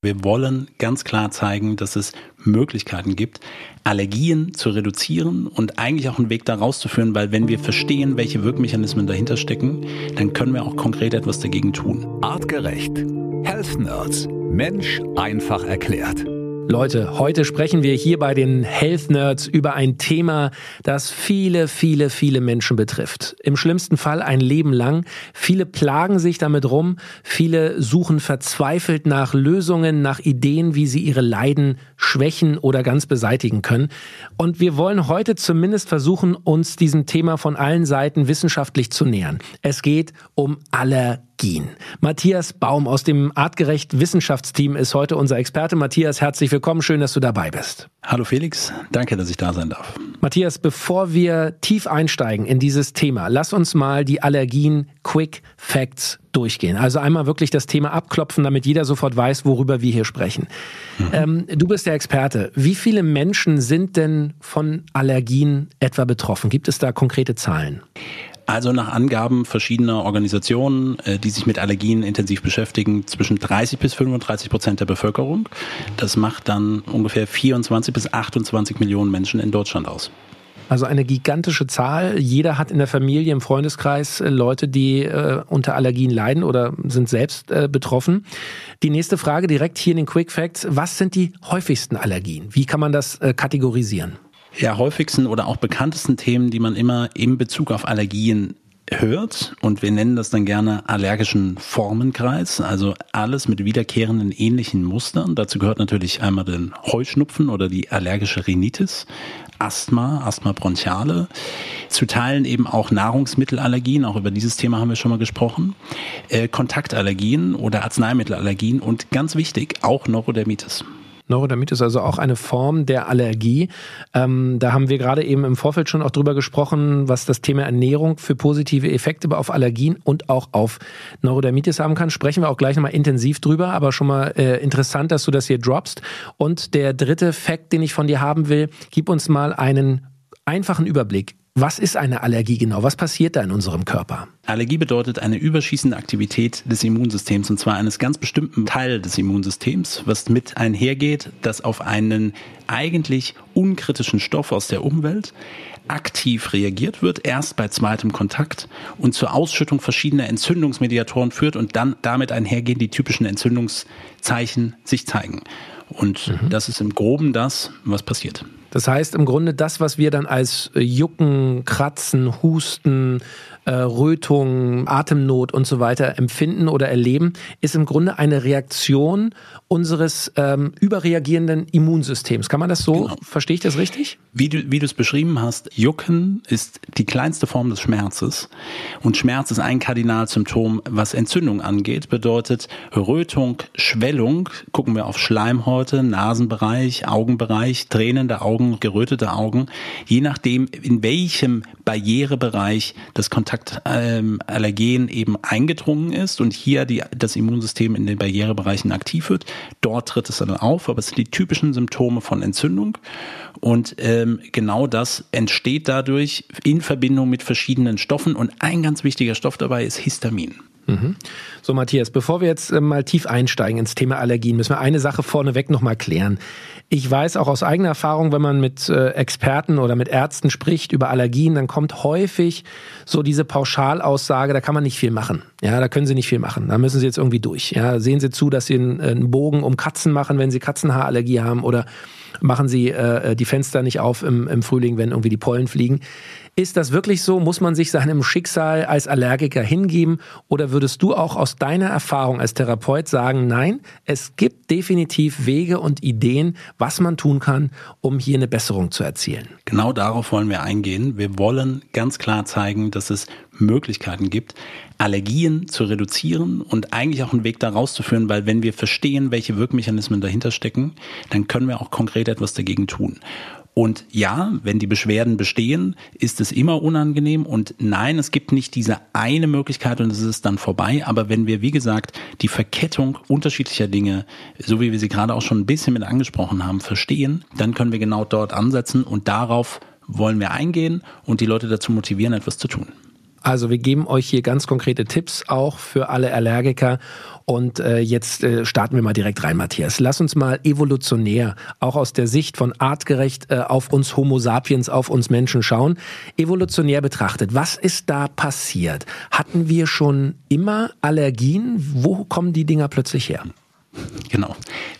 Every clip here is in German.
Wir wollen ganz klar zeigen, dass es Möglichkeiten gibt, Allergien zu reduzieren und eigentlich auch einen Weg da rauszuführen, weil wenn wir verstehen, welche Wirkmechanismen dahinter stecken, dann können wir auch konkret etwas dagegen tun. Artgerecht. Health Nerds. Mensch einfach erklärt. Leute, heute sprechen wir hier bei den Health Nerds über ein Thema, das viele, viele, viele Menschen betrifft. Im schlimmsten Fall ein Leben lang. Viele plagen sich damit rum. Viele suchen verzweifelt nach Lösungen, nach Ideen, wie sie ihre Leiden schwächen oder ganz beseitigen können. Und wir wollen heute zumindest versuchen, uns diesem Thema von allen Seiten wissenschaftlich zu nähern. Es geht um Allergien. Gien. Matthias Baum aus dem Artgerecht Wissenschaftsteam ist heute unser Experte. Matthias, herzlich willkommen. Schön, dass du dabei bist. Hallo Felix. Danke, dass ich da sein darf. Matthias, bevor wir tief einsteigen in dieses Thema, lass uns mal die Allergien Quick Facts durchgehen. Also einmal wirklich das Thema abklopfen, damit jeder sofort weiß, worüber wir hier sprechen. Mhm. Ähm, du bist der Experte. Wie viele Menschen sind denn von Allergien etwa betroffen? Gibt es da konkrete Zahlen? Also nach Angaben verschiedener Organisationen, äh, die sich mit Allergien intensiv beschäftigen, zwischen 30 bis 35 Prozent der Bevölkerung. Das macht dann ungefähr 24 bis 28 Millionen Menschen in Deutschland aus. Also eine gigantische Zahl. Jeder hat in der Familie, im Freundeskreis äh, Leute, die äh, unter Allergien leiden oder sind selbst äh, betroffen. Die nächste Frage direkt hier in den Quick Facts. Was sind die häufigsten Allergien? Wie kann man das äh, kategorisieren? Ja, häufigsten oder auch bekanntesten Themen, die man immer in Bezug auf Allergien hört und wir nennen das dann gerne allergischen Formenkreis, also alles mit wiederkehrenden ähnlichen Mustern. Dazu gehört natürlich einmal den Heuschnupfen oder die allergische Rhinitis, Asthma, Asthma bronchiale, zu Teilen eben auch Nahrungsmittelallergien, auch über dieses Thema haben wir schon mal gesprochen, äh, Kontaktallergien oder Arzneimittelallergien und ganz wichtig auch Neurodermitis. Neurodermitis also auch eine Form der Allergie. Ähm, da haben wir gerade eben im Vorfeld schon auch drüber gesprochen, was das Thema Ernährung für positive Effekte auf Allergien und auch auf Neurodermitis haben kann. Sprechen wir auch gleich nochmal intensiv drüber, aber schon mal äh, interessant, dass du das hier droppst. Und der dritte Fakt, den ich von dir haben will, gib uns mal einen einfachen Überblick was ist eine Allergie genau? Was passiert da in unserem Körper? Allergie bedeutet eine überschießende Aktivität des Immunsystems und zwar eines ganz bestimmten Teil des Immunsystems, was mit einhergeht, dass auf einen eigentlich unkritischen Stoff aus der Umwelt aktiv reagiert wird, erst bei zweitem Kontakt und zur Ausschüttung verschiedener Entzündungsmediatoren führt und dann damit einhergehen die typischen Entzündungszeichen sich zeigen. Und mhm. das ist im Groben das, was passiert. Das heißt im Grunde das, was wir dann als Jucken, Kratzen, Husten, äh, Rötung, Atemnot und so weiter empfinden oder erleben, ist im Grunde eine Reaktion unseres ähm, überreagierenden Immunsystems. Kann man das so, genau. verstehe ich das richtig? Wie du, wie du es beschrieben hast, Jucken ist die kleinste Form des Schmerzes. Und Schmerz ist ein Kardinalsymptom, was Entzündung angeht, bedeutet Rötung, Schwellung, gucken wir auf Schleimhäute, Nasenbereich, Augenbereich, tränende Augen, gerötete Augen, je nachdem, in welchem Barrierebereich das Kontakt Kontaktallergen eben eingedrungen ist und hier die, das Immunsystem in den Barrierebereichen aktiv wird. Dort tritt es dann auf, aber es sind die typischen Symptome von Entzündung. Und ähm, genau das entsteht dadurch in Verbindung mit verschiedenen Stoffen. Und ein ganz wichtiger Stoff dabei ist Histamin. Mhm. So, Matthias, bevor wir jetzt äh, mal tief einsteigen ins Thema Allergien, müssen wir eine Sache vorneweg nochmal klären. Ich weiß auch aus eigener Erfahrung, wenn man mit äh, Experten oder mit Ärzten spricht über Allergien, dann kommt häufig so diese Pauschalaussage, da kann man nicht viel machen. Ja, da können Sie nicht viel machen. Da müssen Sie jetzt irgendwie durch. Ja, sehen Sie zu, dass Sie einen, einen Bogen um Katzen machen, wenn Sie Katzenhaarallergie haben oder machen Sie äh, die Fenster nicht auf im, im Frühling, wenn irgendwie die Pollen fliegen. Ist das wirklich so? Muss man sich seinem Schicksal als Allergiker hingeben? Oder würdest du auch aus deiner Erfahrung als Therapeut sagen, nein, es gibt definitiv Wege und Ideen, was man tun kann, um hier eine Besserung zu erzielen? Genau darauf wollen wir eingehen. Wir wollen ganz klar zeigen, dass es Möglichkeiten gibt, Allergien zu reduzieren und eigentlich auch einen Weg da rauszuführen, weil wenn wir verstehen, welche Wirkmechanismen dahinter stecken, dann können wir auch konkret etwas dagegen tun. Und ja, wenn die Beschwerden bestehen, ist es immer unangenehm. Und nein, es gibt nicht diese eine Möglichkeit und es ist dann vorbei. Aber wenn wir, wie gesagt, die Verkettung unterschiedlicher Dinge, so wie wir sie gerade auch schon ein bisschen mit angesprochen haben, verstehen, dann können wir genau dort ansetzen und darauf wollen wir eingehen und die Leute dazu motivieren, etwas zu tun. Also wir geben euch hier ganz konkrete Tipps auch für alle Allergiker. Und äh, jetzt äh, starten wir mal direkt rein, Matthias. Lass uns mal evolutionär, auch aus der Sicht von artgerecht äh, auf uns Homo sapiens, auf uns Menschen schauen. Evolutionär betrachtet, was ist da passiert? Hatten wir schon immer Allergien? Wo kommen die Dinger plötzlich her? Genau.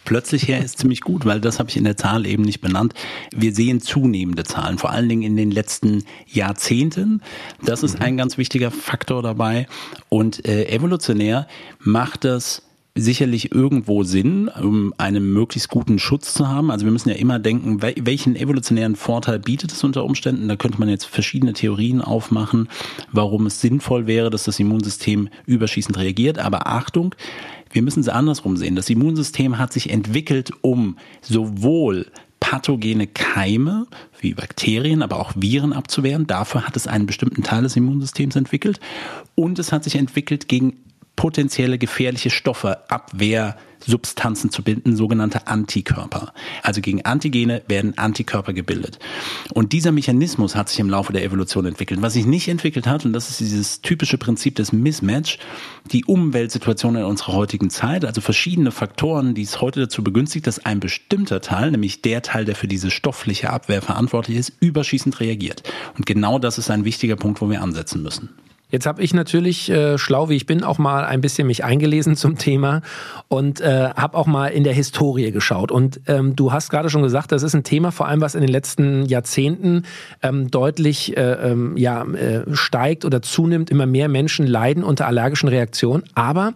Plötzlich her ist ziemlich gut, weil das habe ich in der Zahl eben nicht benannt. Wir sehen zunehmende Zahlen, vor allen Dingen in den letzten Jahrzehnten. Das ist ein ganz wichtiger Faktor dabei. Und äh, evolutionär macht das sicherlich irgendwo Sinn, um einen möglichst guten Schutz zu haben. Also wir müssen ja immer denken, welchen evolutionären Vorteil bietet es unter Umständen. Da könnte man jetzt verschiedene Theorien aufmachen, warum es sinnvoll wäre, dass das Immunsystem überschießend reagiert. Aber Achtung, wir müssen es andersrum sehen. Das Immunsystem hat sich entwickelt, um sowohl pathogene Keime wie Bakterien, aber auch Viren abzuwehren. Dafür hat es einen bestimmten Teil des Immunsystems entwickelt. Und es hat sich entwickelt gegen potenzielle gefährliche Stoffe, Abwehr, Substanzen zu bilden, sogenannte Antikörper. Also gegen Antigene werden Antikörper gebildet. Und dieser Mechanismus hat sich im Laufe der Evolution entwickelt. Was sich nicht entwickelt hat, und das ist dieses typische Prinzip des Mismatch, die Umweltsituation in unserer heutigen Zeit, also verschiedene Faktoren, die es heute dazu begünstigt, dass ein bestimmter Teil, nämlich der Teil, der für diese stoffliche Abwehr verantwortlich ist, überschießend reagiert. Und genau das ist ein wichtiger Punkt, wo wir ansetzen müssen. Jetzt habe ich natürlich, äh, schlau wie ich bin, auch mal ein bisschen mich eingelesen zum Thema und äh, habe auch mal in der Historie geschaut. Und ähm, du hast gerade schon gesagt, das ist ein Thema, vor allem was in den letzten Jahrzehnten ähm, deutlich äh, ähm, ja, äh, steigt oder zunimmt. Immer mehr Menschen leiden unter allergischen Reaktionen. Aber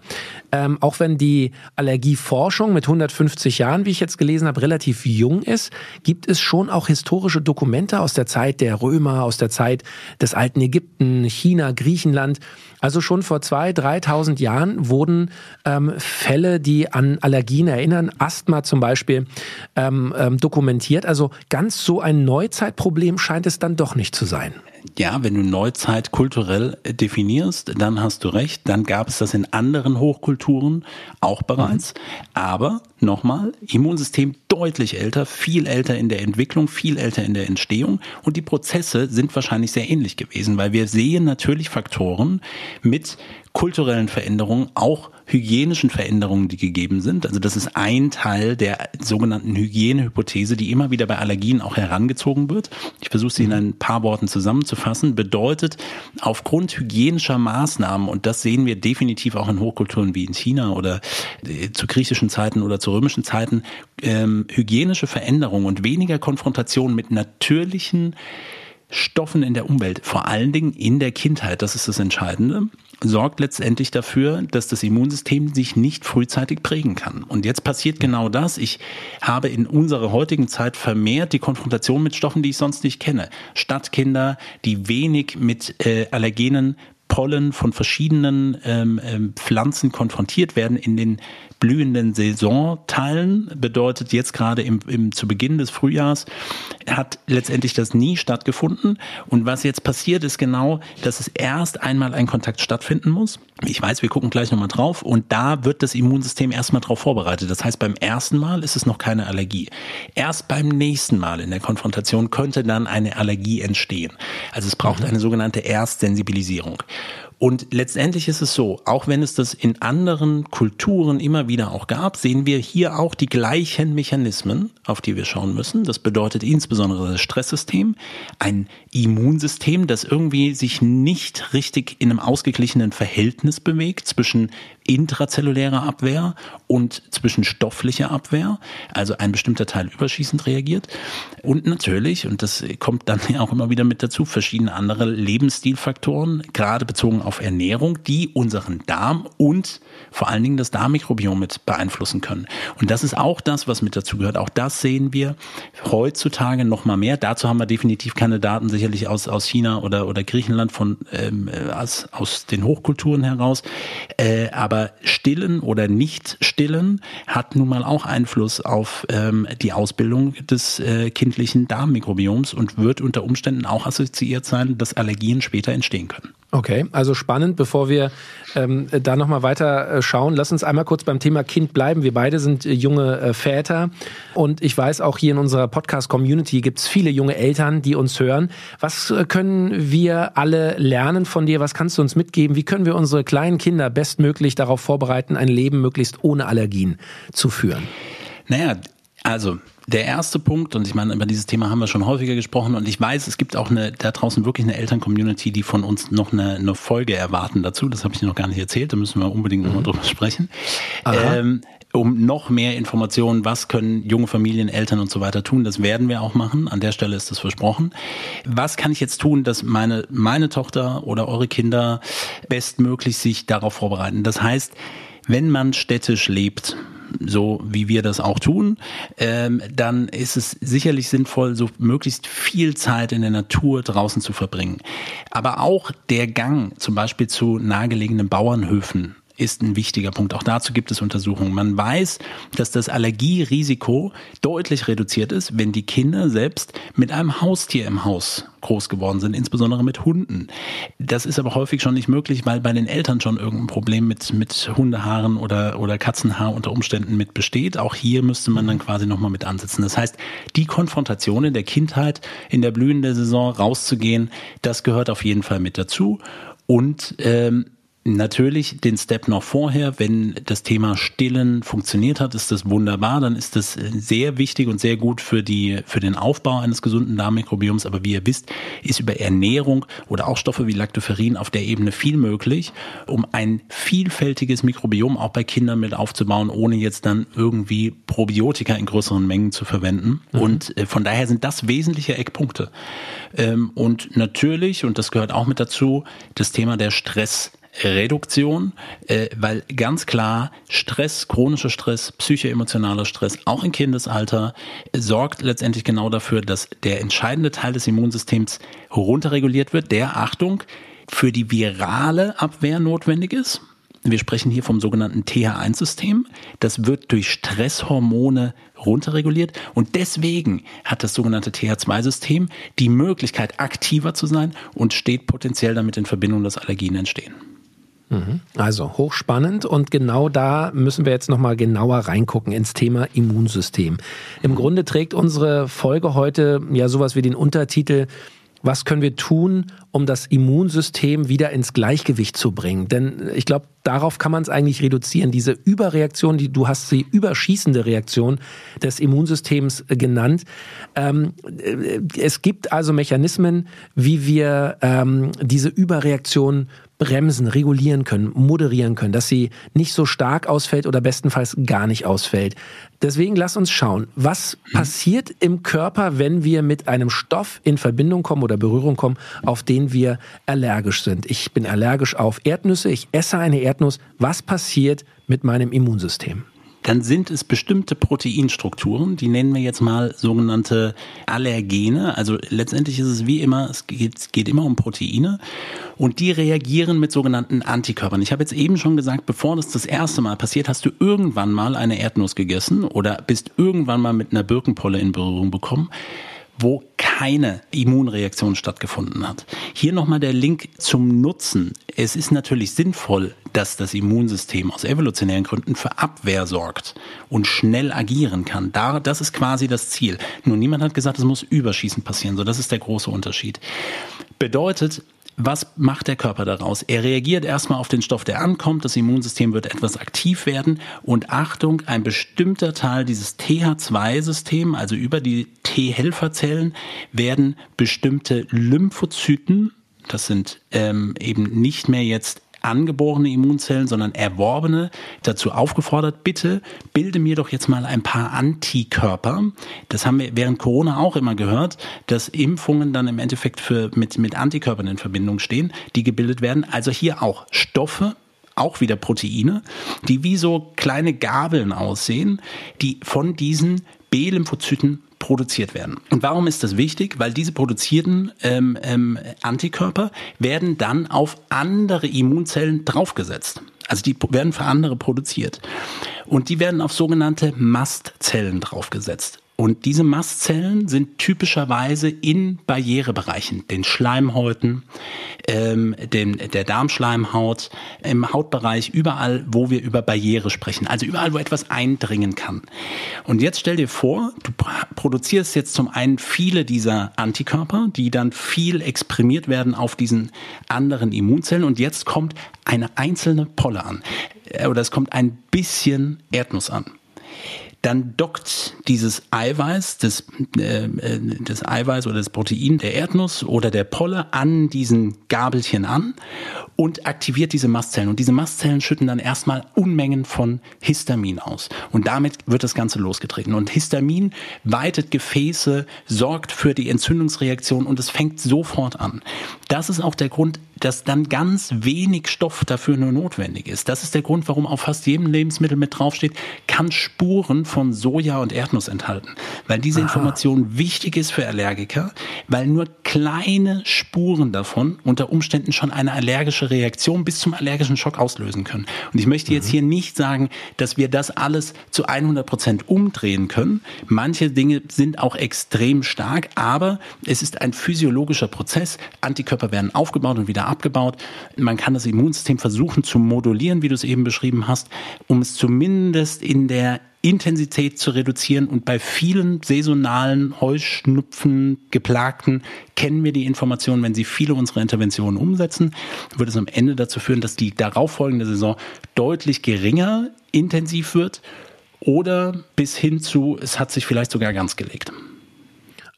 ähm, auch wenn die Allergieforschung mit 150 Jahren, wie ich jetzt gelesen habe, relativ jung ist, gibt es schon auch historische Dokumente aus der Zeit der Römer, aus der Zeit des alten Ägypten, China, Griechenland, Griechenland. Also schon vor zwei, dreitausend Jahren wurden ähm, Fälle, die an Allergien erinnern, Asthma zum Beispiel, ähm, ähm, dokumentiert. Also ganz so ein Neuzeitproblem scheint es dann doch nicht zu sein ja, wenn du Neuzeit kulturell äh, definierst, dann hast du recht. Dann gab es das in anderen Hochkulturen auch bereits. Mhm. Aber nochmal, Immunsystem deutlich älter, viel älter in der Entwicklung, viel älter in der Entstehung. Und die Prozesse sind wahrscheinlich sehr ähnlich gewesen, weil wir sehen natürlich Faktoren mit kulturellen Veränderungen, auch hygienischen Veränderungen, die gegeben sind. Also das ist ein Teil der sogenannten Hygienehypothese, die immer wieder bei Allergien auch herangezogen wird. Ich versuche sie in ein paar Worten zusammenzufassen. Bedeutet, aufgrund hygienischer Maßnahmen, und das sehen wir definitiv auch in Hochkulturen wie in China oder äh, zu griechischen Zeiten oder zu römischen Zeiten, ähm, hygienische Veränderungen und weniger Konfrontation mit natürlichen Stoffen in der Umwelt, vor allen Dingen in der Kindheit, das ist das Entscheidende, sorgt letztendlich dafür, dass das Immunsystem sich nicht frühzeitig prägen kann. Und jetzt passiert genau das. Ich habe in unserer heutigen Zeit vermehrt die Konfrontation mit Stoffen, die ich sonst nicht kenne. Stadtkinder, die wenig mit äh, Allergenen Pollen von verschiedenen ähm, ähm, Pflanzen konfrontiert werden in den blühenden Saisonteilen, bedeutet jetzt gerade im, im, zu Beginn des Frühjahrs, hat letztendlich das nie stattgefunden. Und was jetzt passiert, ist genau, dass es erst einmal ein Kontakt stattfinden muss. Ich weiß, wir gucken gleich nochmal drauf. Und da wird das Immunsystem erstmal darauf vorbereitet. Das heißt, beim ersten Mal ist es noch keine Allergie. Erst beim nächsten Mal in der Konfrontation könnte dann eine Allergie entstehen. Also es braucht mhm. eine sogenannte Erstsensibilisierung. Und letztendlich ist es so, auch wenn es das in anderen Kulturen immer wieder auch gab, sehen wir hier auch die gleichen Mechanismen, auf die wir schauen müssen. Das bedeutet insbesondere das Stresssystem, ein Immunsystem, das irgendwie sich nicht richtig in einem ausgeglichenen Verhältnis bewegt zwischen intrazellulärer Abwehr und zwischen stofflicher Abwehr, also ein bestimmter Teil überschießend reagiert. Und natürlich, und das kommt dann auch immer wieder mit dazu, verschiedene andere Lebensstilfaktoren, gerade bezogen auf Ernährung, die unseren Darm und vor allen Dingen das Darmmikrobiom mit beeinflussen können. Und das ist auch das, was mit dazu gehört. Auch das sehen wir heutzutage noch mal mehr. Dazu haben wir definitiv keine Daten, sicherlich aus, aus China oder, oder Griechenland von, ähm, aus, aus den Hochkulturen heraus. Äh, aber Stillen oder Nicht-Stillen hat nun mal auch Einfluss auf ähm, die Ausbildung des äh, kindlichen Darmmikrobioms und wird unter Umständen auch assoziiert sein, dass Allergien später entstehen können. Okay, also spannend. Bevor wir ähm, da nochmal weiter äh, schauen, lass uns einmal kurz beim Thema Kind bleiben. Wir beide sind äh, junge äh, Väter und ich weiß auch hier in unserer Podcast-Community gibt es viele junge Eltern, die uns hören. Was äh, können wir alle lernen von dir? Was kannst du uns mitgeben? Wie können wir unsere kleinen Kinder bestmöglich darauf vorbereiten, ein Leben möglichst ohne Allergien zu führen? Naja, also der erste Punkt, und ich meine, über dieses Thema haben wir schon häufiger gesprochen, und ich weiß, es gibt auch eine, da draußen wirklich eine Eltern-Community, die von uns noch eine, eine Folge erwarten dazu. Das habe ich noch gar nicht erzählt, da müssen wir unbedingt mhm. nochmal drüber sprechen. Ähm, um noch mehr Informationen, was können junge Familien, Eltern und so weiter tun, das werden wir auch machen. An der Stelle ist das versprochen. Was kann ich jetzt tun, dass meine, meine Tochter oder eure Kinder bestmöglich sich darauf vorbereiten? Das heißt, wenn man städtisch lebt, so wie wir das auch tun, ähm, dann ist es sicherlich sinnvoll, so möglichst viel Zeit in der Natur draußen zu verbringen. Aber auch der Gang zum Beispiel zu nahegelegenen Bauernhöfen ist ein wichtiger Punkt. Auch dazu gibt es Untersuchungen. Man weiß, dass das Allergierisiko deutlich reduziert ist, wenn die Kinder selbst mit einem Haustier im Haus groß geworden sind, insbesondere mit Hunden. Das ist aber häufig schon nicht möglich, weil bei den Eltern schon irgendein Problem mit, mit Hundehaaren oder, oder Katzenhaar unter Umständen mit besteht. Auch hier müsste man dann quasi nochmal mit ansetzen. Das heißt, die Konfrontation in der Kindheit, in der blühenden Saison rauszugehen, das gehört auf jeden Fall mit dazu. Und ähm, Natürlich den Step noch vorher, wenn das Thema Stillen funktioniert hat, ist das wunderbar, dann ist das sehr wichtig und sehr gut für die, für den Aufbau eines gesunden Darmmikrobioms. Aber wie ihr wisst, ist über Ernährung oder auch Stoffe wie Lactoferrin auf der Ebene viel möglich, um ein vielfältiges Mikrobiom auch bei Kindern mit aufzubauen, ohne jetzt dann irgendwie Probiotika in größeren Mengen zu verwenden. Mhm. Und äh, von daher sind das wesentliche Eckpunkte. Ähm, und natürlich, und das gehört auch mit dazu, das Thema der Stress Reduktion, äh, weil ganz klar Stress, chronischer Stress, psychoemotionaler Stress, auch im Kindesalter, sorgt letztendlich genau dafür, dass der entscheidende Teil des Immunsystems runterreguliert wird, der, Achtung, für die virale Abwehr notwendig ist. Wir sprechen hier vom sogenannten TH1-System. Das wird durch Stresshormone runterreguliert und deswegen hat das sogenannte TH2-System die Möglichkeit, aktiver zu sein und steht potenziell damit in Verbindung, dass Allergien entstehen. Also hochspannend und genau da müssen wir jetzt nochmal genauer reingucken ins Thema Immunsystem. Im Grunde trägt unsere Folge heute ja sowas wie den Untertitel was können wir tun, um das Immunsystem wieder ins Gleichgewicht zu bringen? Denn ich glaube, darauf kann man es eigentlich reduzieren. Diese Überreaktion, die du hast sie überschießende Reaktion des Immunsystems genannt. Ähm, äh, es gibt also Mechanismen, wie wir ähm, diese Überreaktion bremsen, regulieren können, moderieren können, dass sie nicht so stark ausfällt oder bestenfalls gar nicht ausfällt. Deswegen lass uns schauen, was passiert im Körper, wenn wir mit einem Stoff in Verbindung kommen oder Berührung kommen, auf den wir allergisch sind. Ich bin allergisch auf Erdnüsse, ich esse eine Erdnuss. Was passiert mit meinem Immunsystem? dann sind es bestimmte Proteinstrukturen, die nennen wir jetzt mal sogenannte Allergene. Also letztendlich ist es wie immer, es geht, geht immer um Proteine und die reagieren mit sogenannten Antikörpern. Ich habe jetzt eben schon gesagt, bevor das das erste Mal passiert, hast du irgendwann mal eine Erdnuss gegessen oder bist irgendwann mal mit einer Birkenpolle in Berührung bekommen wo keine Immunreaktion stattgefunden hat. Hier nochmal der Link zum Nutzen. Es ist natürlich sinnvoll, dass das Immunsystem aus evolutionären Gründen für Abwehr sorgt und schnell agieren kann. Da, das ist quasi das Ziel. Nur niemand hat gesagt, es muss überschießend passieren. So, das ist der große Unterschied. Bedeutet, was macht der Körper daraus? Er reagiert erstmal auf den Stoff, der ankommt. Das Immunsystem wird etwas aktiv werden. Und Achtung, ein bestimmter Teil dieses TH2-System, also über die T-Helferzellen, werden bestimmte Lymphozyten, das sind ähm, eben nicht mehr jetzt angeborene Immunzellen, sondern erworbene dazu aufgefordert, bitte bilde mir doch jetzt mal ein paar Antikörper. Das haben wir während Corona auch immer gehört, dass Impfungen dann im Endeffekt für, mit, mit Antikörpern in Verbindung stehen, die gebildet werden. Also hier auch Stoffe, auch wieder Proteine, die wie so kleine Gabeln aussehen, die von diesen B-Lymphozyten produziert werden. Und warum ist das wichtig? Weil diese produzierten ähm, ähm, Antikörper werden dann auf andere Immunzellen draufgesetzt. Also die werden für andere produziert. Und die werden auf sogenannte Mastzellen draufgesetzt. Und diese Mastzellen sind typischerweise in Barrierebereichen, den Schleimhäuten, ähm, dem, der Darmschleimhaut, im Hautbereich, überall, wo wir über Barriere sprechen. Also überall, wo etwas eindringen kann. Und jetzt stell dir vor, du produzierst jetzt zum einen viele dieser Antikörper, die dann viel exprimiert werden auf diesen anderen Immunzellen. Und jetzt kommt eine einzelne Polle an. Äh, oder es kommt ein bisschen Erdnuss an dann dockt dieses Eiweiß, das, äh, äh, das Eiweiß oder das Protein der Erdnuss oder der Polle an diesen Gabelchen an und aktiviert diese Mastzellen. Und diese Mastzellen schütten dann erstmal Unmengen von Histamin aus. Und damit wird das Ganze losgetreten. Und Histamin weitet Gefäße, sorgt für die Entzündungsreaktion und es fängt sofort an. Das ist auch der Grund, dass dann ganz wenig Stoff dafür nur notwendig ist. Das ist der Grund, warum auf fast jedem Lebensmittel mit draufsteht, kann Spuren von Soja und Erdnuss enthalten. Weil diese Aha. Information wichtig ist für Allergiker, weil nur kleine Spuren davon unter Umständen schon eine allergische Reaktion bis zum allergischen Schock auslösen können. Und ich möchte jetzt mhm. hier nicht sagen, dass wir das alles zu 100 Prozent umdrehen können. Manche Dinge sind auch extrem stark, aber es ist ein physiologischer Prozess. Antikörper werden aufgebaut und wieder abgebaut. Man kann das Immunsystem versuchen zu modulieren, wie du es eben beschrieben hast, um es zumindest in der Intensität zu reduzieren. Und bei vielen saisonalen Heuschnupfen geplagten kennen wir die Information, wenn sie viele unserer Interventionen umsetzen, wird es am Ende dazu führen, dass die darauffolgende Saison deutlich geringer intensiv wird oder bis hin zu, es hat sich vielleicht sogar ganz gelegt.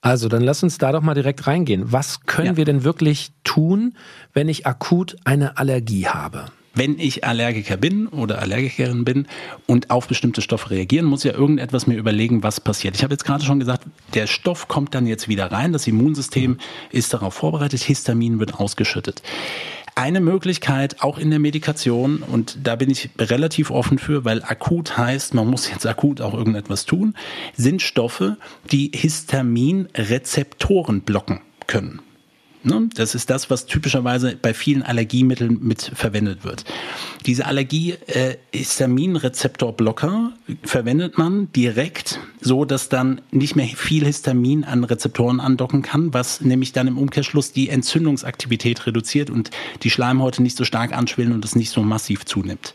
Also, dann lass uns da doch mal direkt reingehen. Was können ja. wir denn wirklich tun, wenn ich akut eine Allergie habe? Wenn ich Allergiker bin oder Allergikerin bin und auf bestimmte Stoffe reagieren, muss ja irgendetwas mir überlegen, was passiert. Ich habe jetzt gerade schon gesagt, der Stoff kommt dann jetzt wieder rein, das Immunsystem ist darauf vorbereitet, Histamin wird ausgeschüttet. Eine Möglichkeit auch in der Medikation, und da bin ich relativ offen für, weil akut heißt, man muss jetzt akut auch irgendetwas tun, sind Stoffe, die Histaminrezeptoren blocken können. Ne? Das ist das, was typischerweise bei vielen Allergiemitteln mit verwendet wird. Diese Allergie-Histaminrezeptorblocker äh, verwendet man direkt, so dass dann nicht mehr viel Histamin an Rezeptoren andocken kann, was nämlich dann im Umkehrschluss die Entzündungsaktivität reduziert und die Schleimhäute nicht so stark anschwillen und es nicht so massiv zunimmt.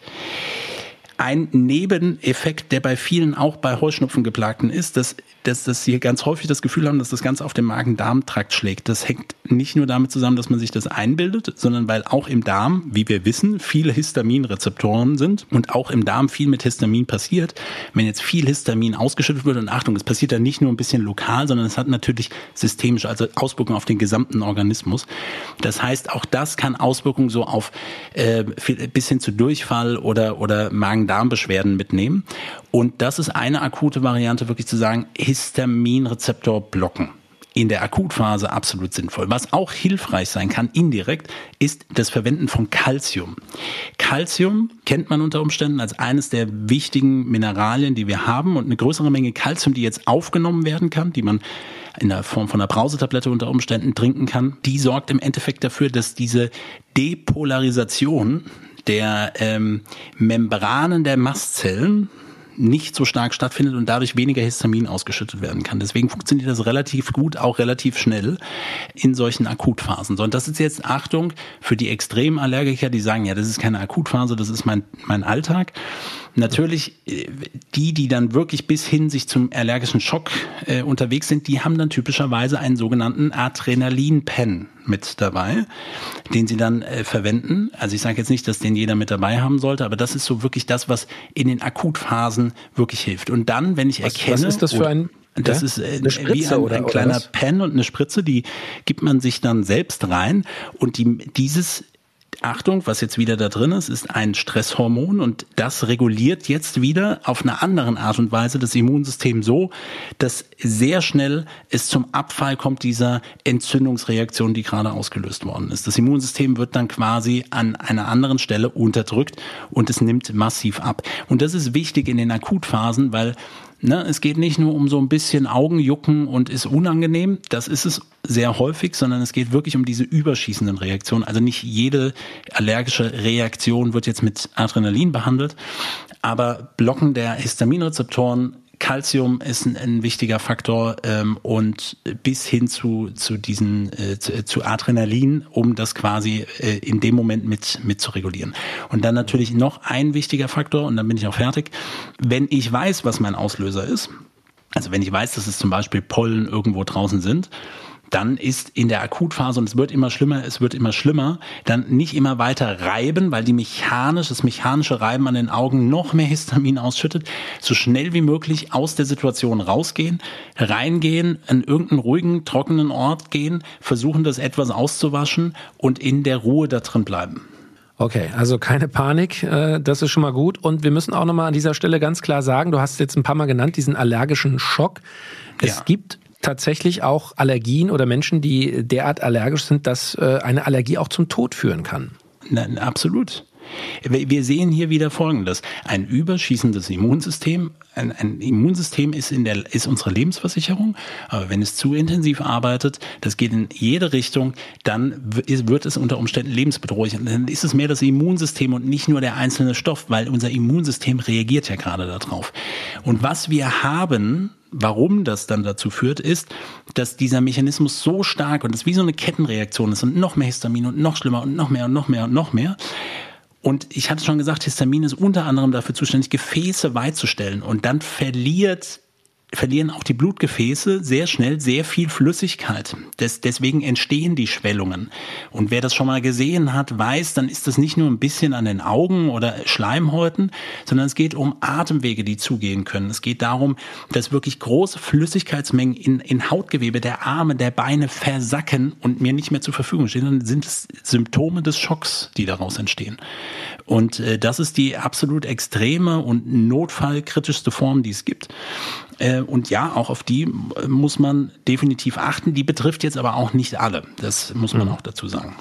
Ein Nebeneffekt, der bei vielen auch bei Heuschnupfen geplagten ist, dass, dass, dass sie ganz häufig das Gefühl haben, dass das Ganze auf dem Magen-Darm-Trakt schlägt. Das hängt nicht nur damit zusammen, dass man sich das einbildet, sondern weil auch im Darm, wie wir wissen, viele Histaminrezeptoren sind und auch im Darm viel mit Histamin passiert. Wenn jetzt viel Histamin ausgeschüttet wird, und Achtung, es passiert dann nicht nur ein bisschen lokal, sondern es hat natürlich systemische, also Auswirkungen auf den gesamten Organismus. Das heißt, auch das kann Auswirkungen so auf äh, bis hin zu Durchfall oder, oder Magen Darmbeschwerden mitnehmen. Und das ist eine akute Variante, wirklich zu sagen, Histaminrezeptor blocken in der Akutphase absolut sinnvoll. Was auch hilfreich sein kann, indirekt, ist das Verwenden von Calcium. Calcium kennt man unter Umständen als eines der wichtigen Mineralien, die wir haben und eine größere Menge Calcium, die jetzt aufgenommen werden kann, die man in der Form von einer Brausetablette unter Umständen trinken kann, die sorgt im Endeffekt dafür, dass diese Depolarisation der ähm, Membranen der Mastzellen nicht so stark stattfindet und dadurch weniger Histamin ausgeschüttet werden kann. Deswegen funktioniert das relativ gut, auch relativ schnell in solchen Akutphasen. So, und das ist jetzt Achtung für die Extremallergiker, die sagen, ja, das ist keine Akutphase, das ist mein, mein Alltag. Natürlich, äh, die, die dann wirklich bis hin sich zum allergischen Schock äh, unterwegs sind, die haben dann typischerweise einen sogenannten Adrenalin-Pen mit dabei, den sie dann äh, verwenden. Also ich sage jetzt nicht, dass den jeder mit dabei haben sollte, aber das ist so wirklich das, was in den Akutphasen wirklich hilft. Und dann, wenn ich was, erkenne, was ist das für ein das ja? ist äh, eine Spritze wie ein, oder, ein kleiner Pen und eine Spritze, die gibt man sich dann selbst rein und die, dieses Achtung, was jetzt wieder da drin ist, ist ein Stresshormon und das reguliert jetzt wieder auf eine andere Art und Weise das Immunsystem so, dass sehr schnell es zum Abfall kommt dieser Entzündungsreaktion, die gerade ausgelöst worden ist. Das Immunsystem wird dann quasi an einer anderen Stelle unterdrückt und es nimmt massiv ab. Und das ist wichtig in den Akutphasen, weil Ne, es geht nicht nur um so ein bisschen Augenjucken und ist unangenehm, das ist es sehr häufig, sondern es geht wirklich um diese überschießenden Reaktionen. Also nicht jede allergische Reaktion wird jetzt mit Adrenalin behandelt, aber Blocken der Histaminrezeptoren Calcium ist ein, ein wichtiger Faktor ähm, und bis hin zu, zu diesen äh, zu, zu Adrenalin, um das quasi äh, in dem Moment mit, mit zu regulieren. Und dann natürlich noch ein wichtiger Faktor, und dann bin ich auch fertig. Wenn ich weiß, was mein Auslöser ist, also wenn ich weiß, dass es zum Beispiel Pollen irgendwo draußen sind, dann ist in der Akutphase, und es wird immer schlimmer, es wird immer schlimmer, dann nicht immer weiter reiben, weil die mechanisch, das mechanische Reiben an den Augen noch mehr Histamin ausschüttet, so schnell wie möglich aus der Situation rausgehen, reingehen, an irgendeinen ruhigen, trockenen Ort gehen, versuchen das etwas auszuwaschen und in der Ruhe da drin bleiben. Okay, also keine Panik, äh, das ist schon mal gut. Und wir müssen auch nochmal an dieser Stelle ganz klar sagen, du hast jetzt ein paar Mal genannt, diesen allergischen Schock. Es ja. gibt tatsächlich auch Allergien oder Menschen, die derart allergisch sind, dass äh, eine Allergie auch zum Tod führen kann. Na, absolut. Wir sehen hier wieder Folgendes. Ein überschießendes Immunsystem, ein, ein, Immunsystem ist, in der, ist unsere Lebensversicherung, aber wenn es zu intensiv arbeitet, das geht in jede Richtung, dann wird es unter Umständen lebensbedrohlich. Dann ist es mehr das Immunsystem und nicht nur der einzelne Stoff, weil unser Immunsystem reagiert ja gerade darauf. Und was wir haben, warum das dann dazu führt, ist, dass dieser Mechanismus so stark und es wie so eine Kettenreaktion ist und noch mehr Histamin und noch schlimmer und noch mehr und noch mehr und noch mehr. Und ich hatte schon gesagt, Histamin ist unter anderem dafür zuständig, Gefäße weit zu stellen. Und dann verliert verlieren auch die Blutgefäße sehr schnell sehr viel Flüssigkeit. Des, deswegen entstehen die Schwellungen. Und wer das schon mal gesehen hat, weiß, dann ist das nicht nur ein bisschen an den Augen oder Schleimhäuten, sondern es geht um Atemwege, die zugehen können. Es geht darum, dass wirklich große Flüssigkeitsmengen in, in Hautgewebe der Arme, der Beine versacken und mir nicht mehr zur Verfügung stehen. Dann sind es Symptome des Schocks, die daraus entstehen. Und äh, das ist die absolut extreme und notfallkritischste Form, die es gibt. Äh, und ja, auch auf die äh, muss man definitiv achten. Die betrifft jetzt aber auch nicht alle. Das muss man mhm. auch dazu sagen.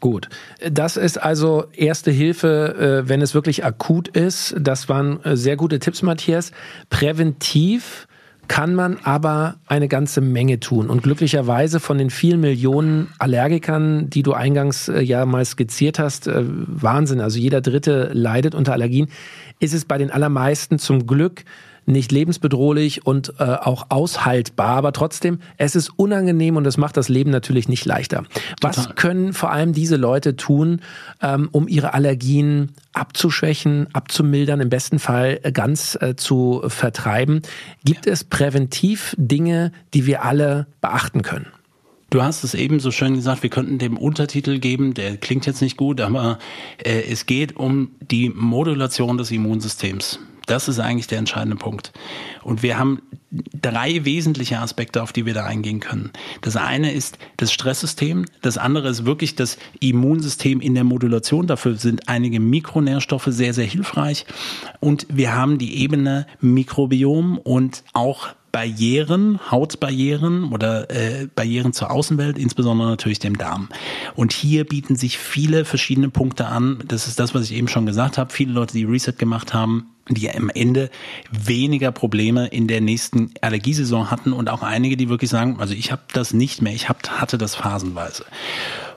Gut. Das ist also erste Hilfe, äh, wenn es wirklich akut ist. Das waren sehr gute Tipps, Matthias. Präventiv kann man aber eine ganze Menge tun. Und glücklicherweise von den vielen Millionen Allergikern, die du eingangs ja mal skizziert hast, Wahnsinn, also jeder Dritte leidet unter Allergien, ist es bei den allermeisten zum Glück nicht lebensbedrohlich und äh, auch aushaltbar, aber trotzdem, es ist unangenehm und es macht das Leben natürlich nicht leichter. Was Total. können vor allem diese Leute tun, ähm, um ihre Allergien abzuschwächen, abzumildern, im besten Fall äh, ganz äh, zu vertreiben? Gibt es präventiv Dinge, die wir alle beachten können? Du hast es eben so schön gesagt, wir könnten dem Untertitel geben, der klingt jetzt nicht gut, aber äh, es geht um die Modulation des Immunsystems. Das ist eigentlich der entscheidende Punkt. Und wir haben drei wesentliche Aspekte, auf die wir da eingehen können. Das eine ist das Stresssystem, das andere ist wirklich das Immunsystem in der Modulation. Dafür sind einige Mikronährstoffe sehr, sehr hilfreich. Und wir haben die Ebene Mikrobiom und auch Barrieren, Hautbarrieren oder äh, Barrieren zur Außenwelt, insbesondere natürlich dem Darm. Und hier bieten sich viele verschiedene Punkte an. Das ist das, was ich eben schon gesagt habe. Viele Leute, die Reset gemacht haben, die am Ende weniger Probleme in der nächsten Allergiesaison hatten und auch einige, die wirklich sagen, also ich habe das nicht mehr, ich hab, hatte das phasenweise.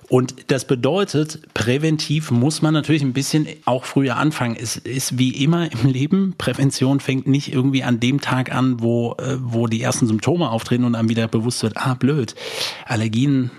Und das bedeutet, präventiv muss man natürlich ein bisschen auch früher anfangen. Es ist wie immer im Leben, Prävention fängt nicht irgendwie an dem Tag an, wo, äh, wo die ersten Symptome auftreten und einem wieder bewusst wird, ah blöd, Allergien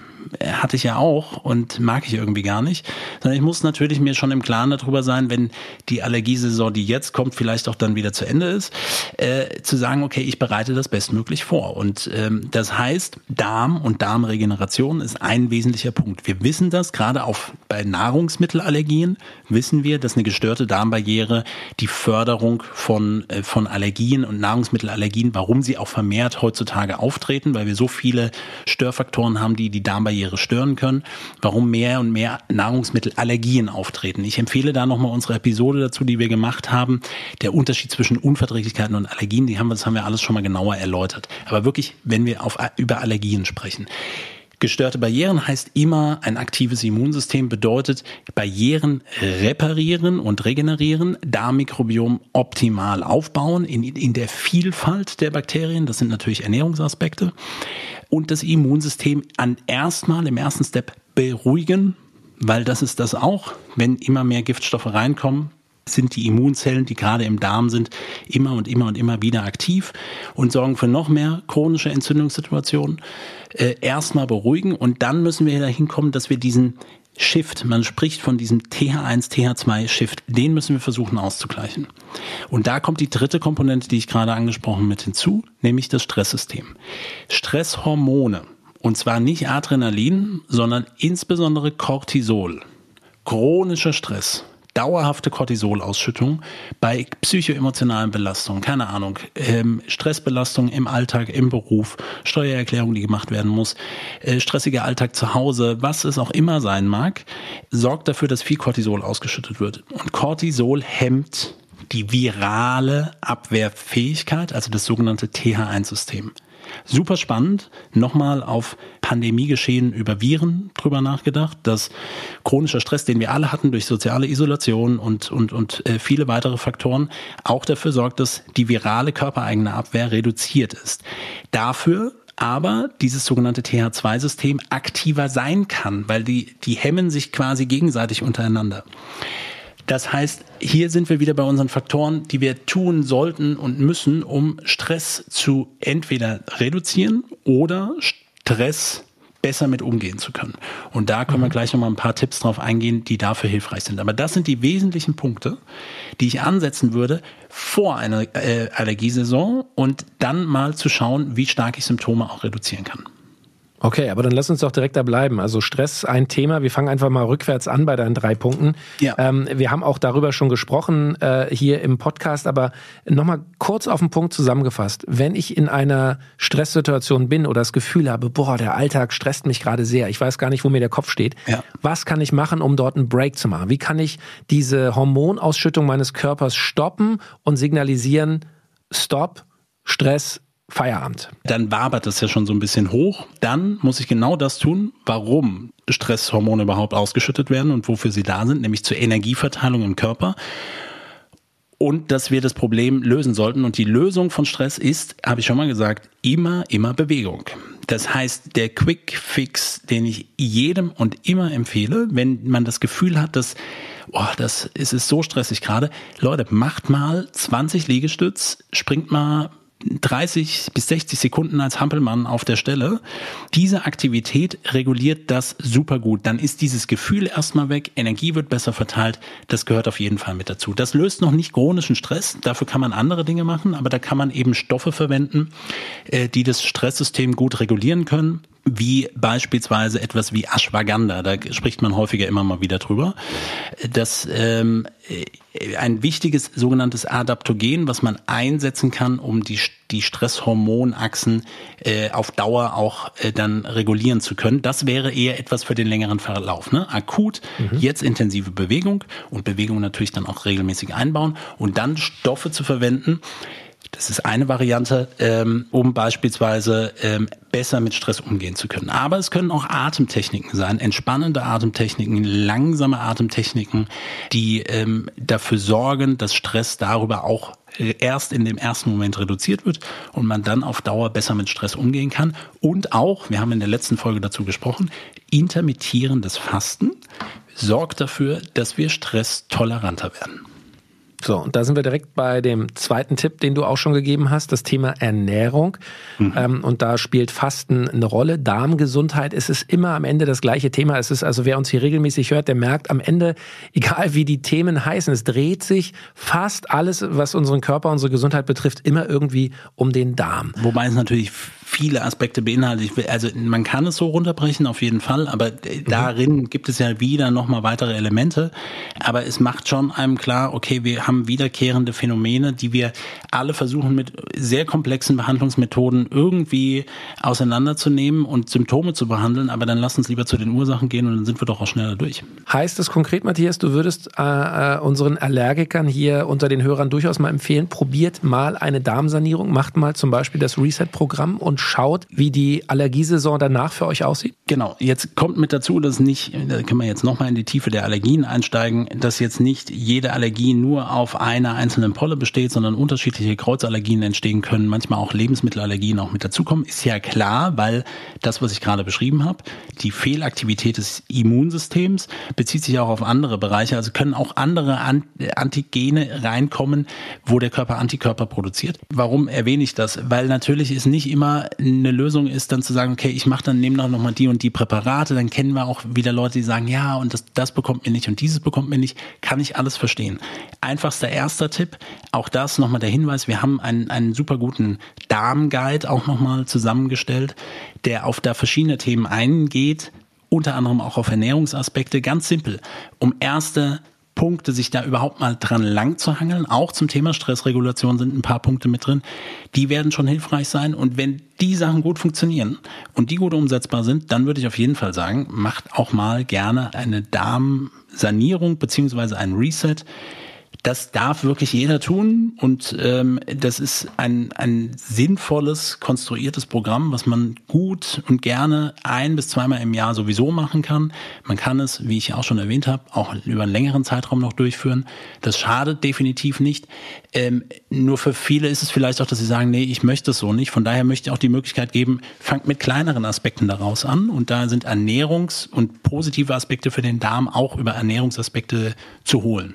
hatte ich ja auch und mag ich irgendwie gar nicht, sondern ich muss natürlich mir schon im Klaren darüber sein, wenn die Allergiesaison, die jetzt kommt, vielleicht auch dann wieder zu Ende ist, äh, zu sagen, okay, ich bereite das bestmöglich vor. Und ähm, das heißt, Darm und Darmregeneration ist ein wesentlicher Punkt. Wir wissen das, gerade auf bei Nahrungsmittelallergien wissen wir, dass eine gestörte Darmbarriere die Förderung von, äh, von Allergien und Nahrungsmittelallergien, warum sie auch vermehrt heutzutage auftreten, weil wir so viele Störfaktoren haben, die die Darmbarriere Darmbarriere stören können, warum mehr und mehr Nahrungsmittelallergien auftreten. Ich empfehle da nochmal unsere Episode dazu, die wir gemacht haben. Der Unterschied zwischen Unverträglichkeiten und Allergien, die haben wir, das haben wir alles schon mal genauer erläutert. Aber wirklich, wenn wir auf, über Allergien sprechen. Gestörte Barrieren heißt immer, ein aktives Immunsystem bedeutet Barrieren reparieren und regenerieren, Darmmikrobiom optimal aufbauen in, in der Vielfalt der Bakterien. Das sind natürlich Ernährungsaspekte und das Immunsystem an erstmal im ersten Step beruhigen, weil das ist das auch, wenn immer mehr Giftstoffe reinkommen, sind die Immunzellen, die gerade im Darm sind, immer und immer und immer wieder aktiv und sorgen für noch mehr chronische Entzündungssituationen. Äh, erstmal beruhigen und dann müssen wir dahin kommen, dass wir diesen Shift, man spricht von diesem TH1, TH2 Shift, den müssen wir versuchen auszugleichen. Und da kommt die dritte Komponente, die ich gerade angesprochen mit hinzu, nämlich das Stresssystem. Stresshormone, und zwar nicht Adrenalin, sondern insbesondere Cortisol. Chronischer Stress dauerhafte Cortisolausschüttung bei psychoemotionalen Belastungen, keine Ahnung, ähm, Stressbelastung im Alltag, im Beruf, Steuererklärung, die gemacht werden muss, äh, stressiger Alltag zu Hause, was es auch immer sein mag, sorgt dafür, dass viel Cortisol ausgeschüttet wird. Und Cortisol hemmt die virale Abwehrfähigkeit, also das sogenannte TH1-System. Super spannend. Nochmal auf Pandemiegeschehen über Viren drüber nachgedacht, dass chronischer Stress, den wir alle hatten durch soziale Isolation und, und, und äh, viele weitere Faktoren, auch dafür sorgt, dass die virale körpereigene Abwehr reduziert ist. Dafür aber dieses sogenannte TH2-System aktiver sein kann, weil die, die hemmen sich quasi gegenseitig untereinander. Das heißt, hier sind wir wieder bei unseren Faktoren, die wir tun sollten und müssen, um Stress zu entweder reduzieren oder Stress besser mit umgehen zu können. Und da können wir mhm. gleich nochmal ein paar Tipps drauf eingehen, die dafür hilfreich sind. Aber das sind die wesentlichen Punkte, die ich ansetzen würde vor einer äh, Allergiesaison und dann mal zu schauen, wie stark ich Symptome auch reduzieren kann. Okay, aber dann lass uns doch direkt da bleiben. Also Stress ein Thema. Wir fangen einfach mal rückwärts an bei deinen drei Punkten. Ja. Ähm, wir haben auch darüber schon gesprochen äh, hier im Podcast, aber nochmal kurz auf den Punkt zusammengefasst. Wenn ich in einer Stresssituation bin oder das Gefühl habe, boah, der Alltag stresst mich gerade sehr, ich weiß gar nicht, wo mir der Kopf steht, ja. was kann ich machen, um dort einen Break zu machen? Wie kann ich diese Hormonausschüttung meines Körpers stoppen und signalisieren, Stop, Stress Feierabend. Dann wabert das ja schon so ein bisschen hoch. Dann muss ich genau das tun, warum Stresshormone überhaupt ausgeschüttet werden und wofür sie da sind, nämlich zur Energieverteilung im Körper. Und dass wir das Problem lösen sollten. Und die Lösung von Stress ist, habe ich schon mal gesagt, immer, immer Bewegung. Das heißt, der Quick Fix, den ich jedem und immer empfehle, wenn man das Gefühl hat, dass oh, das ist es so stressig gerade. Leute, macht mal 20 Liegestütz, springt mal 30 bis 60 Sekunden als Hampelmann auf der Stelle. Diese Aktivität reguliert das super gut. Dann ist dieses Gefühl erstmal weg, Energie wird besser verteilt. Das gehört auf jeden Fall mit dazu. Das löst noch nicht chronischen Stress. Dafür kann man andere Dinge machen, aber da kann man eben Stoffe verwenden, äh, die das Stresssystem gut regulieren können wie beispielsweise etwas wie Ashwagandha, da spricht man häufiger immer mal wieder drüber. Das ähm, ein wichtiges sogenanntes Adaptogen, was man einsetzen kann, um die, die Stresshormonachsen äh, auf Dauer auch äh, dann regulieren zu können. Das wäre eher etwas für den längeren Verlauf. Ne? Akut, mhm. jetzt intensive Bewegung und Bewegung natürlich dann auch regelmäßig einbauen und dann Stoffe zu verwenden, das ist eine Variante, ähm, um beispielsweise ähm, besser mit Stress umgehen zu können. Aber es können auch Atemtechniken sein, entspannende Atemtechniken, langsame Atemtechniken, die ähm, dafür sorgen, dass Stress darüber auch äh, erst in dem ersten Moment reduziert wird und man dann auf Dauer besser mit Stress umgehen kann. Und auch, wir haben in der letzten Folge dazu gesprochen, intermittierendes Fasten sorgt dafür, dass wir stresstoleranter werden. So, und da sind wir direkt bei dem zweiten Tipp, den du auch schon gegeben hast, das Thema Ernährung. Mhm. Ähm, und da spielt Fasten eine Rolle. Darmgesundheit es ist immer am Ende das gleiche Thema. Es ist also, wer uns hier regelmäßig hört, der merkt am Ende, egal wie die Themen heißen, es dreht sich fast alles, was unseren Körper, unsere Gesundheit betrifft, immer irgendwie um den Darm. Wobei es natürlich viele Aspekte beinhaltet. Also man kann es so runterbrechen auf jeden Fall, aber mhm. darin gibt es ja wieder nochmal weitere Elemente. Aber es macht schon einem klar, okay, wir haben wiederkehrende Phänomene, die wir alle versuchen mit sehr komplexen Behandlungsmethoden irgendwie auseinanderzunehmen und Symptome zu behandeln. Aber dann lass uns lieber zu den Ursachen gehen und dann sind wir doch auch schneller durch. Heißt das konkret, Matthias, du würdest äh, äh, unseren Allergikern hier unter den Hörern durchaus mal empfehlen, probiert mal eine Darmsanierung, macht mal zum Beispiel das Reset-Programm und und schaut, wie die Allergiesaison danach für euch aussieht? Genau. Jetzt kommt mit dazu, dass nicht, da können wir jetzt nochmal in die Tiefe der Allergien einsteigen, dass jetzt nicht jede Allergie nur auf einer einzelnen Polle besteht, sondern unterschiedliche Kreuzallergien entstehen können, manchmal auch Lebensmittelallergien auch mit dazukommen. Ist ja klar, weil das, was ich gerade beschrieben habe, die Fehlaktivität des Immunsystems bezieht sich auch auf andere Bereiche. Also können auch andere Antigene reinkommen, wo der Körper Antikörper produziert. Warum erwähne ich das? Weil natürlich es nicht immer eine Lösung ist, dann zu sagen, okay, ich mache dann nehme noch mal die und die Präparate, dann kennen wir auch wieder Leute, die sagen, ja, und das, das bekommt mir nicht und dieses bekommt mir nicht, kann ich alles verstehen. Einfachster erster Tipp, auch das nochmal der Hinweis, wir haben einen, einen super guten Darmguide auch nochmal zusammengestellt, der auf da verschiedene Themen eingeht, unter anderem auch auf Ernährungsaspekte, ganz simpel, um erste Punkte, sich da überhaupt mal dran lang zu hangeln. Auch zum Thema Stressregulation sind ein paar Punkte mit drin. Die werden schon hilfreich sein. Und wenn die Sachen gut funktionieren und die gut umsetzbar sind, dann würde ich auf jeden Fall sagen, macht auch mal gerne eine Darmsanierung beziehungsweise ein Reset das darf wirklich jeder tun und ähm, das ist ein, ein sinnvolles, konstruiertes Programm, was man gut und gerne ein bis zweimal im Jahr sowieso machen kann. Man kann es, wie ich auch schon erwähnt habe, auch über einen längeren Zeitraum noch durchführen. Das schadet definitiv nicht. Ähm, nur für viele ist es vielleicht auch, dass sie sagen, nee, ich möchte es so nicht. Von daher möchte ich auch die Möglichkeit geben, fangt mit kleineren Aspekten daraus an und da sind Ernährungs- und positive Aspekte für den Darm auch über Ernährungsaspekte zu holen.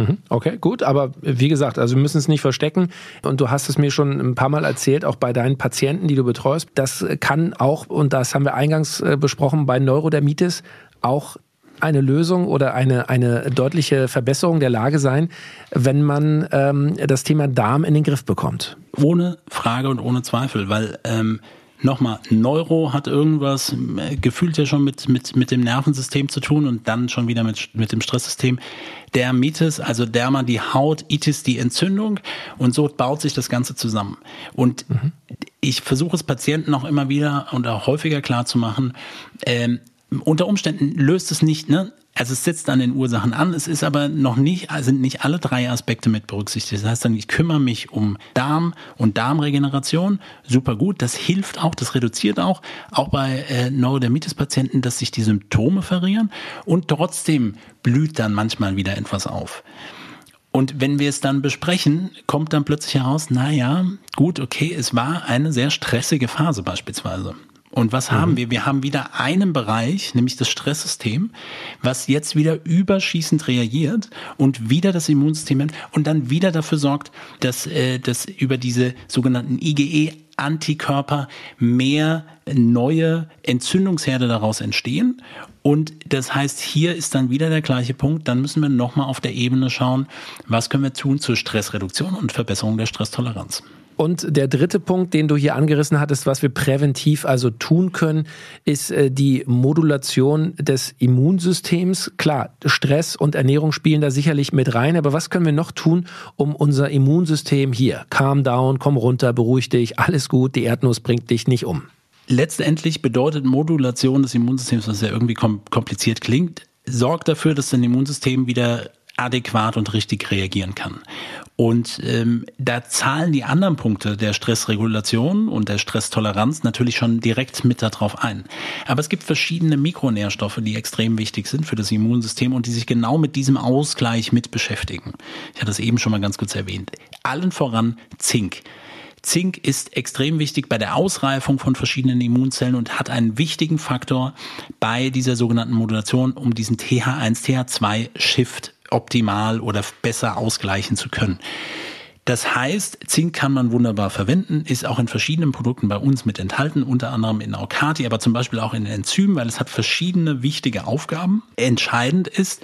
Mhm. Okay, gut, aber wie gesagt, also wir müssen es nicht verstecken und du hast es mir schon ein paar Mal erzählt, auch bei deinen Patienten, die du betreust, das kann auch, und das haben wir eingangs äh, besprochen, bei Neurodermitis auch eine Lösung oder eine, eine deutliche Verbesserung der Lage sein, wenn man ähm, das Thema Darm in den Griff bekommt. Ohne Frage und ohne Zweifel, weil ähm, nochmal, Neuro hat irgendwas äh, gefühlt ja schon mit, mit, mit dem Nervensystem zu tun und dann schon wieder mit, mit dem Stresssystem. Dermitis, also Derma, die Haut, Itis, die Entzündung und so baut sich das Ganze zusammen. Und mhm. ich versuche es Patienten auch immer wieder und auch häufiger klar zu machen, ähm, unter Umständen löst es nicht, ne? Also es setzt an den Ursachen an, es ist aber noch nicht, sind nicht alle drei Aspekte mit berücksichtigt. Das heißt dann, ich kümmere mich um Darm und Darmregeneration, super gut, das hilft auch, das reduziert auch, auch bei äh, Neurodermitis-Patienten, dass sich die Symptome verringern und trotzdem blüht dann manchmal wieder etwas auf. Und wenn wir es dann besprechen, kommt dann plötzlich heraus, naja, gut, okay, es war eine sehr stressige Phase beispielsweise. Und was mhm. haben wir? Wir haben wieder einen Bereich, nämlich das Stresssystem, was jetzt wieder überschießend reagiert und wieder das Immunsystem und dann wieder dafür sorgt, dass, äh, dass über diese sogenannten IgE Antikörper mehr neue Entzündungsherde daraus entstehen. Und das heißt, hier ist dann wieder der gleiche Punkt. Dann müssen wir nochmal auf der Ebene schauen, was können wir tun zur Stressreduktion und Verbesserung der Stresstoleranz. Und der dritte Punkt, den du hier angerissen hattest, was wir präventiv also tun können, ist äh, die Modulation des Immunsystems. Klar, Stress und Ernährung spielen da sicherlich mit rein, aber was können wir noch tun, um unser Immunsystem hier, calm down, komm runter, beruhig dich, alles gut, die Erdnuss bringt dich nicht um. Letztendlich bedeutet Modulation des Immunsystems, was ja irgendwie kompliziert klingt, sorgt dafür, dass dein Immunsystem wieder adäquat und richtig reagieren kann. Und ähm, da zahlen die anderen Punkte der Stressregulation und der Stresstoleranz natürlich schon direkt mit darauf ein. Aber es gibt verschiedene Mikronährstoffe, die extrem wichtig sind für das Immunsystem und die sich genau mit diesem Ausgleich mit beschäftigen. Ich hatte es eben schon mal ganz kurz erwähnt. Allen voran Zink. Zink ist extrem wichtig bei der Ausreifung von verschiedenen Immunzellen und hat einen wichtigen Faktor bei dieser sogenannten Modulation, um diesen TH1, TH2-Shift optimal oder besser ausgleichen zu können. Das heißt, Zink kann man wunderbar verwenden, ist auch in verschiedenen Produkten bei uns mit enthalten, unter anderem in Aukati, aber zum Beispiel auch in Enzymen, weil es hat verschiedene wichtige Aufgaben. Entscheidend ist,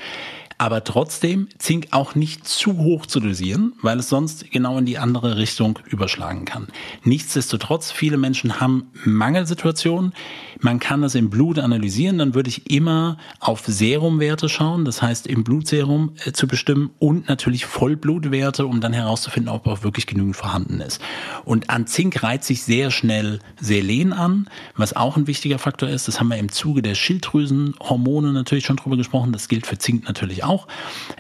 aber trotzdem Zink auch nicht zu hoch zu dosieren, weil es sonst genau in die andere Richtung überschlagen kann. Nichtsdestotrotz, viele Menschen haben Mangelsituationen. Man kann das im Blut analysieren, dann würde ich immer auf Serumwerte schauen, das heißt im Blutserum äh, zu bestimmen und natürlich Vollblutwerte, um dann herauszufinden, ob auch wirklich genügend vorhanden ist. Und an Zink reiht sich sehr schnell Selen an, was auch ein wichtiger Faktor ist. Das haben wir im Zuge der Schilddrüsenhormone natürlich schon drüber gesprochen. Das gilt für Zink natürlich auch,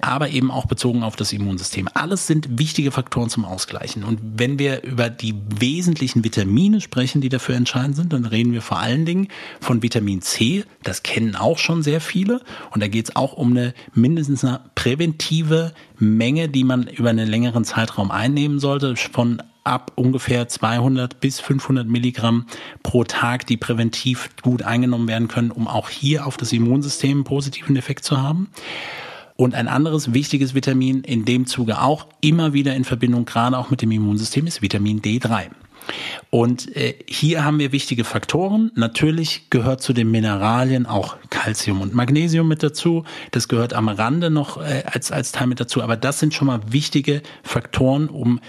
aber eben auch bezogen auf das Immunsystem. Alles sind wichtige Faktoren zum Ausgleichen. Und wenn wir über die wesentlichen Vitamine sprechen, die dafür entscheidend sind, dann reden wir vor allen Dingen von Vitamin C. Das kennen auch schon sehr viele. Und da geht es auch um eine mindestens eine präventive Menge, die man über einen längeren Zeitraum einnehmen sollte, von ab ungefähr 200 bis 500 Milligramm pro Tag, die präventiv gut eingenommen werden können, um auch hier auf das Immunsystem einen positiven Effekt zu haben. Und ein anderes wichtiges Vitamin in dem Zuge auch immer wieder in Verbindung gerade auch mit dem Immunsystem ist Vitamin D3. Und äh, hier haben wir wichtige Faktoren. Natürlich gehört zu den Mineralien auch Calcium und Magnesium mit dazu. Das gehört am Rande noch äh, als, als Teil mit dazu. Aber das sind schon mal wichtige Faktoren, um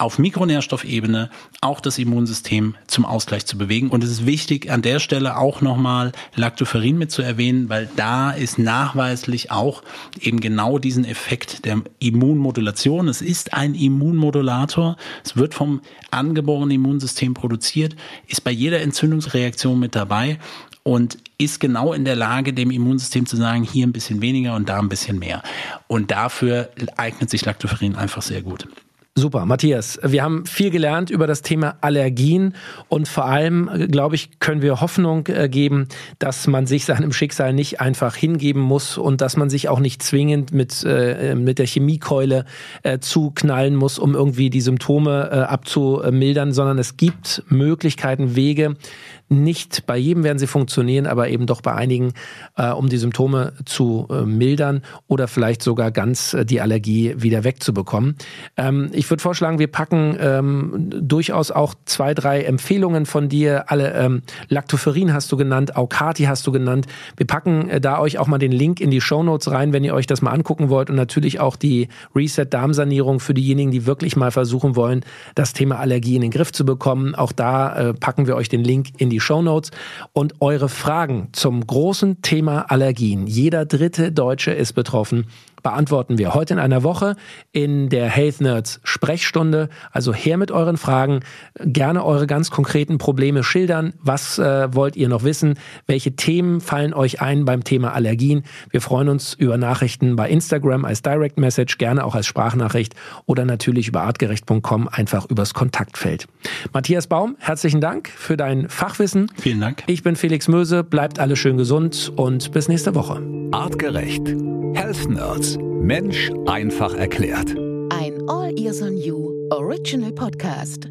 auf Mikronährstoffebene auch das Immunsystem zum Ausgleich zu bewegen. Und es ist wichtig, an der Stelle auch nochmal Lactoferrin mit zu erwähnen, weil da ist nachweislich auch eben genau diesen Effekt der Immunmodulation. Es ist ein Immunmodulator. Es wird vom angeborenen Immunsystem produziert, ist bei jeder Entzündungsreaktion mit dabei und ist genau in der Lage, dem Immunsystem zu sagen, hier ein bisschen weniger und da ein bisschen mehr. Und dafür eignet sich Lactoferrin einfach sehr gut. Super, Matthias. Wir haben viel gelernt über das Thema Allergien und vor allem, glaube ich, können wir Hoffnung äh, geben, dass man sich seinem Schicksal nicht einfach hingeben muss und dass man sich auch nicht zwingend mit, äh, mit der Chemiekeule äh, zuknallen muss, um irgendwie die Symptome äh, abzumildern, sondern es gibt Möglichkeiten, Wege, nicht bei jedem werden sie funktionieren, aber eben doch bei einigen, äh, um die Symptome zu äh, mildern oder vielleicht sogar ganz äh, die Allergie wieder wegzubekommen. Ähm, ich würde vorschlagen, wir packen ähm, durchaus auch zwei, drei Empfehlungen von dir. Alle ähm, Lactoferrin hast du genannt, Aukati hast du genannt. Wir packen äh, da euch auch mal den Link in die Show Notes rein, wenn ihr euch das mal angucken wollt und natürlich auch die Reset Darmsanierung für diejenigen, die wirklich mal versuchen wollen, das Thema Allergie in den Griff zu bekommen. Auch da äh, packen wir euch den Link in die die Show Notes und eure Fragen zum großen Thema Allergien. Jeder dritte Deutsche ist betroffen beantworten wir heute in einer Woche in der Health Nerds Sprechstunde. Also her mit euren Fragen, gerne eure ganz konkreten Probleme schildern. Was äh, wollt ihr noch wissen? Welche Themen fallen euch ein beim Thema Allergien? Wir freuen uns über Nachrichten bei Instagram als Direct Message, gerne auch als Sprachnachricht oder natürlich über artgerecht.com einfach übers Kontaktfeld. Matthias Baum, herzlichen Dank für dein Fachwissen. Vielen Dank. Ich bin Felix Möse, bleibt alle schön gesund und bis nächste Woche. Artgerecht. Health Nerds. Mensch einfach erklärt. Ein All Ears on You Original Podcast.